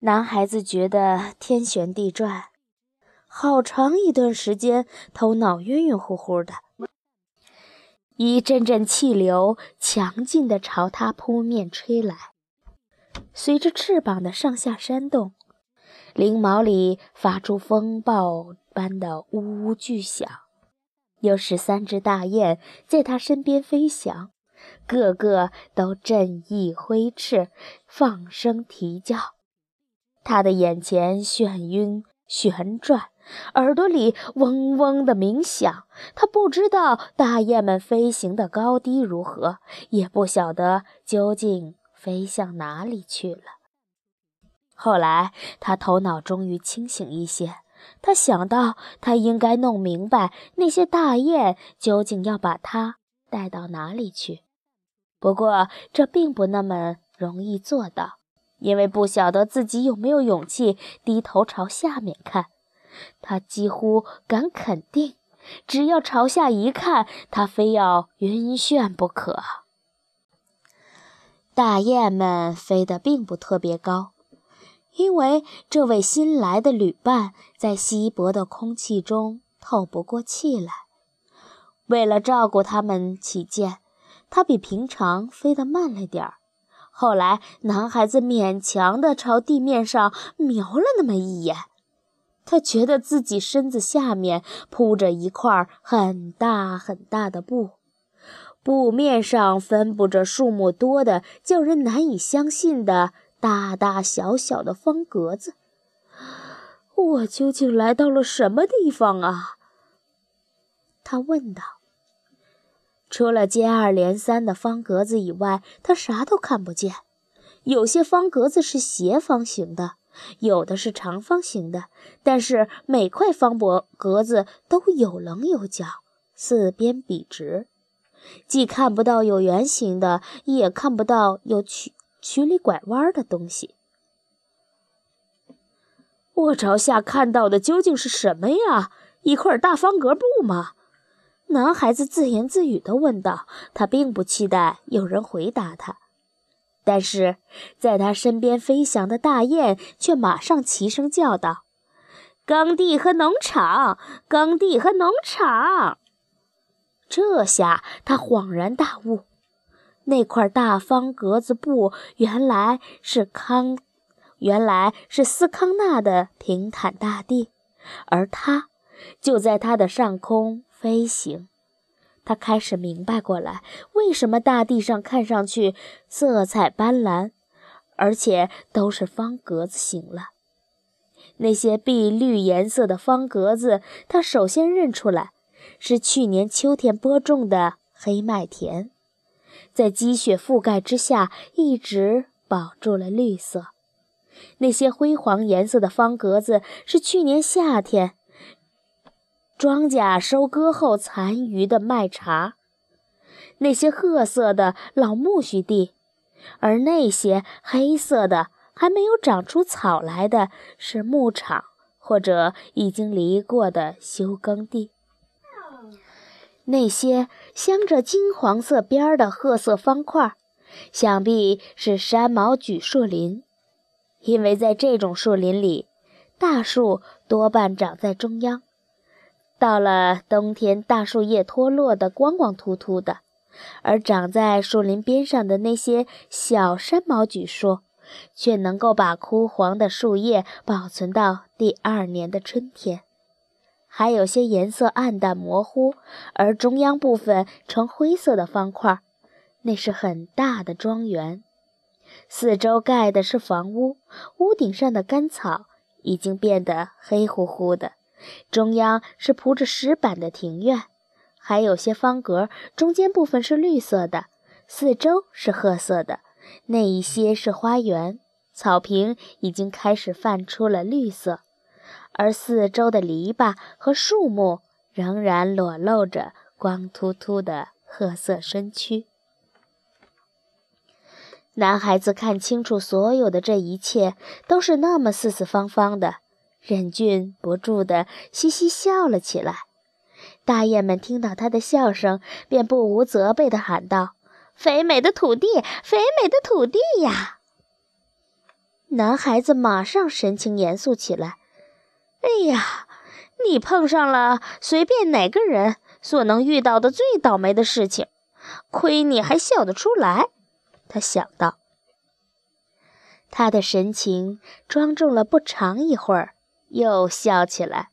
男孩子觉得天旋地转，好长一段时间头脑晕晕乎乎的。一阵阵气流强劲地朝他扑面吹来，随着翅膀的上下扇动，翎毛里发出风暴般的呜呜巨响。有十三只大雁在他身边飞翔，个个都振翼挥翅，放声啼叫。他的眼前眩晕旋转，耳朵里嗡嗡的鸣响。他不知道大雁们飞行的高低如何，也不晓得究竟飞向哪里去了。后来，他头脑终于清醒一些，他想到他应该弄明白那些大雁究竟要把他带到哪里去。不过，这并不那么容易做到。因为不晓得自己有没有勇气低头朝下面看，他几乎敢肯定，只要朝下一看，他非要晕眩不可。大雁们飞得并不特别高，因为这位新来的旅伴在稀薄的空气中透不过气来。为了照顾他们起见，他比平常飞得慢了点儿。后来，男孩子勉强地朝地面上瞄了那么一眼，他觉得自己身子下面铺着一块很大很大的布，布面上分布着数目多的、叫人难以相信的大大小小的方格子。我究竟来到了什么地方啊？他问道。除了接二连三的方格子以外，他啥都看不见。有些方格子是斜方形的，有的是长方形的，但是每块方格格子都有棱有角，四边笔直，既看不到有圆形的，也看不到有曲曲里拐弯的东西。我朝下看到的究竟是什么呀？一块大方格布吗？男孩子自言自语地问道：“他并不期待有人回答他，但是在他身边飞翔的大雁却马上齐声叫道：‘耕地和农场，耕地和农场！’这下他恍然大悟，那块大方格子布原来是康，原来是斯康纳的平坦大地，而他就在他的上空。”飞行，他开始明白过来，为什么大地上看上去色彩斑斓，而且都是方格子形了。那些碧绿颜色的方格子，他首先认出来，是去年秋天播种的黑麦田，在积雪覆盖之下，一直保住了绿色。那些灰黄颜色的方格子，是去年夏天。庄稼收割后残余的麦茬，那些褐色的老苜蓿地，而那些黑色的还没有长出草来的是牧场或者已经犁过的休耕地。那些镶着金黄色边儿的褐色方块，想必是山毛榉树林，因为在这种树林里，大树多半长在中央。到了冬天，大树叶脱落的光光秃秃的，而长在树林边上的那些小山毛榉树，却能够把枯黄的树叶保存到第二年的春天。还有些颜色暗淡模糊，而中央部分呈灰色的方块，那是很大的庄园，四周盖的是房屋，屋顶上的干草已经变得黑乎乎的。中央是铺着石板的庭院，还有些方格，中间部分是绿色的，四周是褐色的。那一些是花园，草坪已经开始泛出了绿色，而四周的篱笆和树木仍然裸露着光秃秃的褐色身躯。男孩子看清楚，所有的这一切都是那么四四方方的。忍俊不住地嘻嘻笑了起来，大雁们听到他的笑声，便不无责备地喊道：“肥美的土地，肥美的土地呀！”男孩子马上神情严肃起来。哎呀，你碰上了随便哪个人所能遇到的最倒霉的事情，亏你还笑得出来。他想到。他的神情庄重了不长一会儿，又笑起来。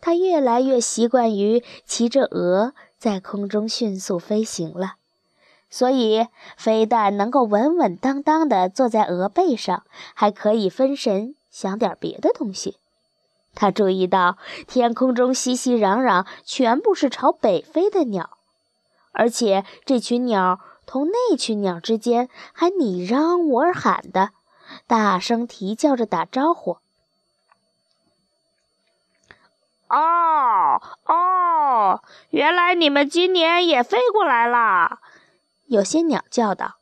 他越来越习惯于骑着鹅在空中迅速飞行了。所以，非但能够稳稳当当地坐在鹅背上，还可以分神想点别的东西。他注意到天空中熙熙攘攘，全部是朝北飞的鸟，而且这群鸟同那群鸟之间还你嚷我喊的，大声啼叫着打招呼。哦哦，原来你们今年也飞过来了。有些鸟叫道：“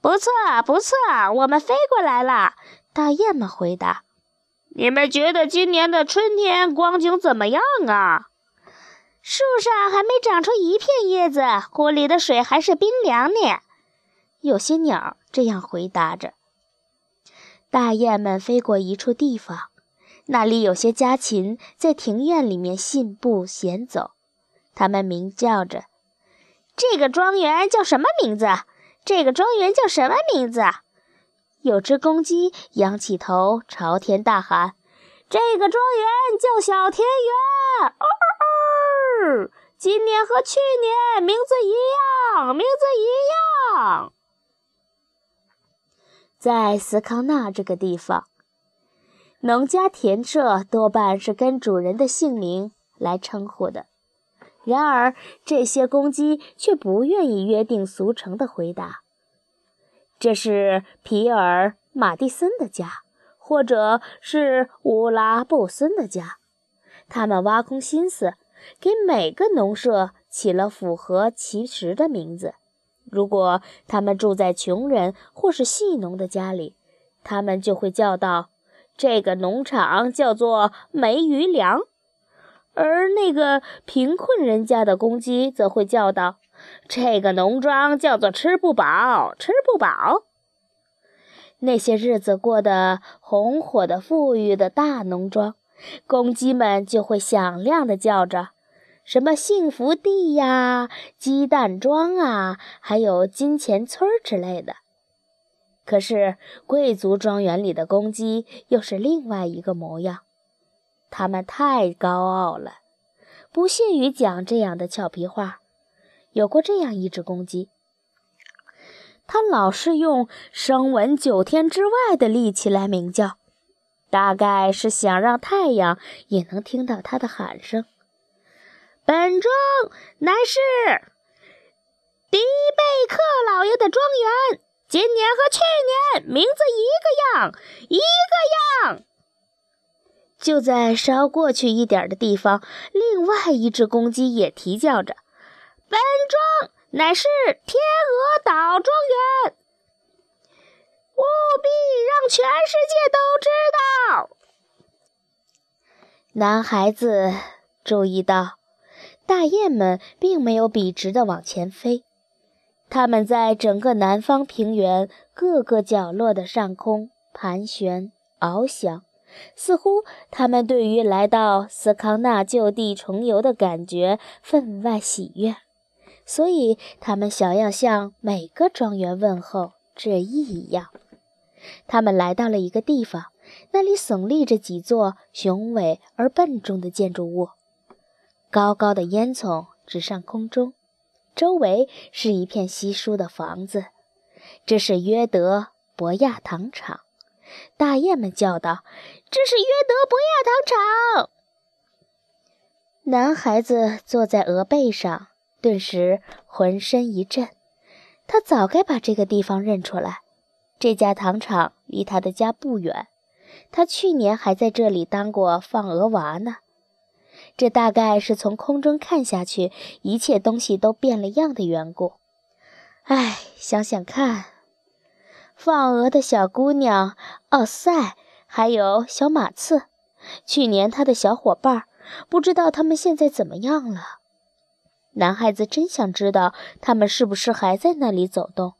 不错，不错，我们飞过来了。”大雁们回答：“你们觉得今年的春天光景怎么样啊？”树上还没长出一片叶子，湖里的水还是冰凉呢。有些鸟这样回答着。大雁们飞过一处地方，那里有些家禽在庭院里面信步闲走，它们鸣叫着。这个庄园叫什么名字？这个庄园叫什么名字？有只公鸡仰起头朝天大喊：“这个庄园叫小田园。”哦哦哦，今年和去年名字一样，名字一样。在斯康纳这个地方，农家田舍多半是跟主人的姓名来称呼的。然而，这些公鸡却不愿意约定俗成的回答：“这是皮尔·马蒂森的家，或者是乌拉布森的家。”他们挖空心思，给每个农舍起了符合其实的名字。如果他们住在穷人或是戏农的家里，他们就会叫道：“这个农场叫做梅鱼粮。”而那个贫困人家的公鸡则会叫道：“这个农庄叫做吃不饱，吃不饱。”那些日子过得红火的、富裕的大农庄，公鸡们就会响亮地叫着：“什么幸福地呀，鸡蛋庄啊，还有金钱村之类的。”可是贵族庄园里的公鸡又是另外一个模样。它们太高傲了，不屑于讲这样的俏皮话。有过这样一只公鸡，它老是用声闻九天之外的力气来鸣叫，大概是想让太阳也能听到它的喊声。本庄乃是迪贝克老爷的庄园，今年和去年名字一个样，一个样。就在稍过去一点的地方，另外一只公鸡也啼叫着：“本庄乃是天鹅岛庄园，务必让全世界都知道。”男孩子注意到，大雁们并没有笔直地往前飞，它们在整个南方平原各个角落的上空盘旋翱翔。似乎他们对于来到斯康纳就地重游的感觉分外喜悦，所以他们想要向每个庄园问候致意一样。他们来到了一个地方，那里耸立着几座雄伟而笨重的建筑物，高高的烟囱直上空中，周围是一片稀疏的房子。这是约德博亚糖厂。大雁们叫道：“这是约德博亚糖厂。”男孩子坐在鹅背上，顿时浑身一震。他早该把这个地方认出来。这家糖厂离他的家不远，他去年还在这里当过放鹅娃呢。这大概是从空中看下去，一切东西都变了样的缘故。唉，想想看。放鹅的小姑娘奥赛，还有小马刺，去年他的小伙伴，不知道他们现在怎么样了。男孩子真想知道他们是不是还在那里走动，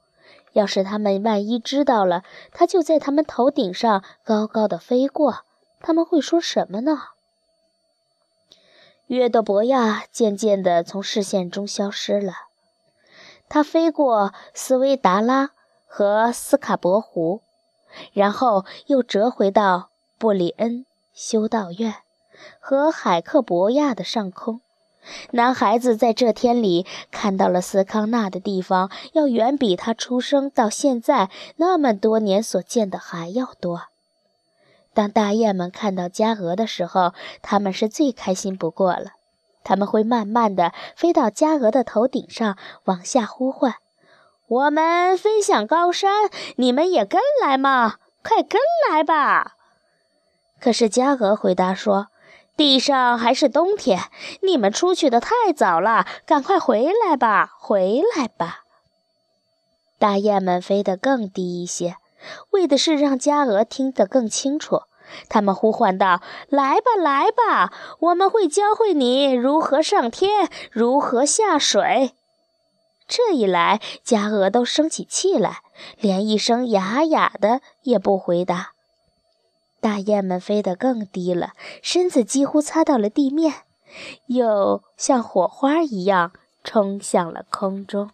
要是他们万一知道了，他就在他们头顶上高高的飞过，他们会说什么呢？约德伯亚渐渐地从视线中消失了。他飞过斯维达拉和斯卡伯湖，然后又折回到布里恩修道院和海克伯亚的上空。男孩子在这天里看到了斯康纳的地方，要远比他出生到现在那么多年所见的还要多。当大雁们看到家鹅的时候，他们是最开心不过了。他们会慢慢地飞到家鹅的头顶上，往下呼唤：“我们飞向高山，你们也跟来吗？快跟来吧！”可是家鹅回答说：“地上还是冬天，你们出去的太早了，赶快回来吧，回来吧。”大雁们飞得更低一些。为的是让家鹅听得更清楚，他们呼唤道：“来吧，来吧，我们会教会你如何上天，如何下水。”这一来，家鹅都生起气来，连一声哑哑的也不回答。大雁们飞得更低了，身子几乎擦到了地面，又像火花一样冲向了空中。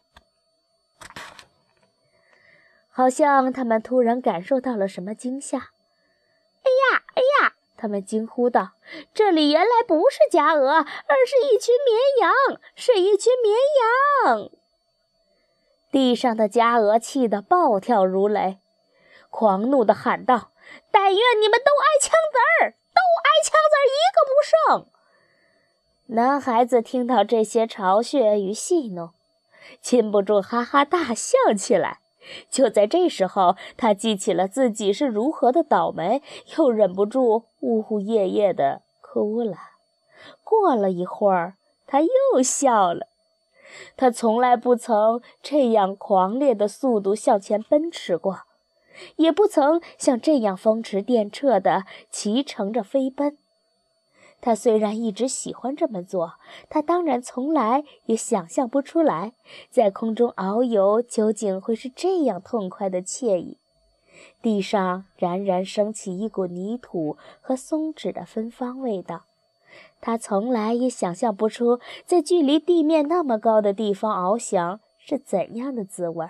好像他们突然感受到了什么惊吓。“哎呀，哎呀！”他们惊呼道，“这里原来不是家鹅，而是一群绵羊，是一群绵羊！”地上的家鹅气得暴跳如雷，狂怒地喊道：“但愿你们都挨枪子儿，都挨枪子儿，一个不剩！”男孩子听到这些嘲谑与戏弄，禁不住哈哈大笑起来。就在这时候，他记起了自己是如何的倒霉，又忍不住呜呜咽咽地哭了。过了一会儿，他又笑了。他从来不曾这样狂烈的速度向前奔驰过，也不曾像这样风驰电掣地骑乘着飞奔。他虽然一直喜欢这么做，他当然从来也想象不出来，在空中遨游究竟会是这样痛快的惬意。地上冉冉升起一股泥土和松脂的芬芳味道。他从来也想象不出，在距离地面那么高的地方翱翔是怎样的滋味。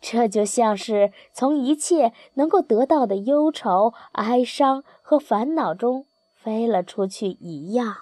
这就像是从一切能够得到的忧愁、哀伤和烦恼中。飞了出去一样。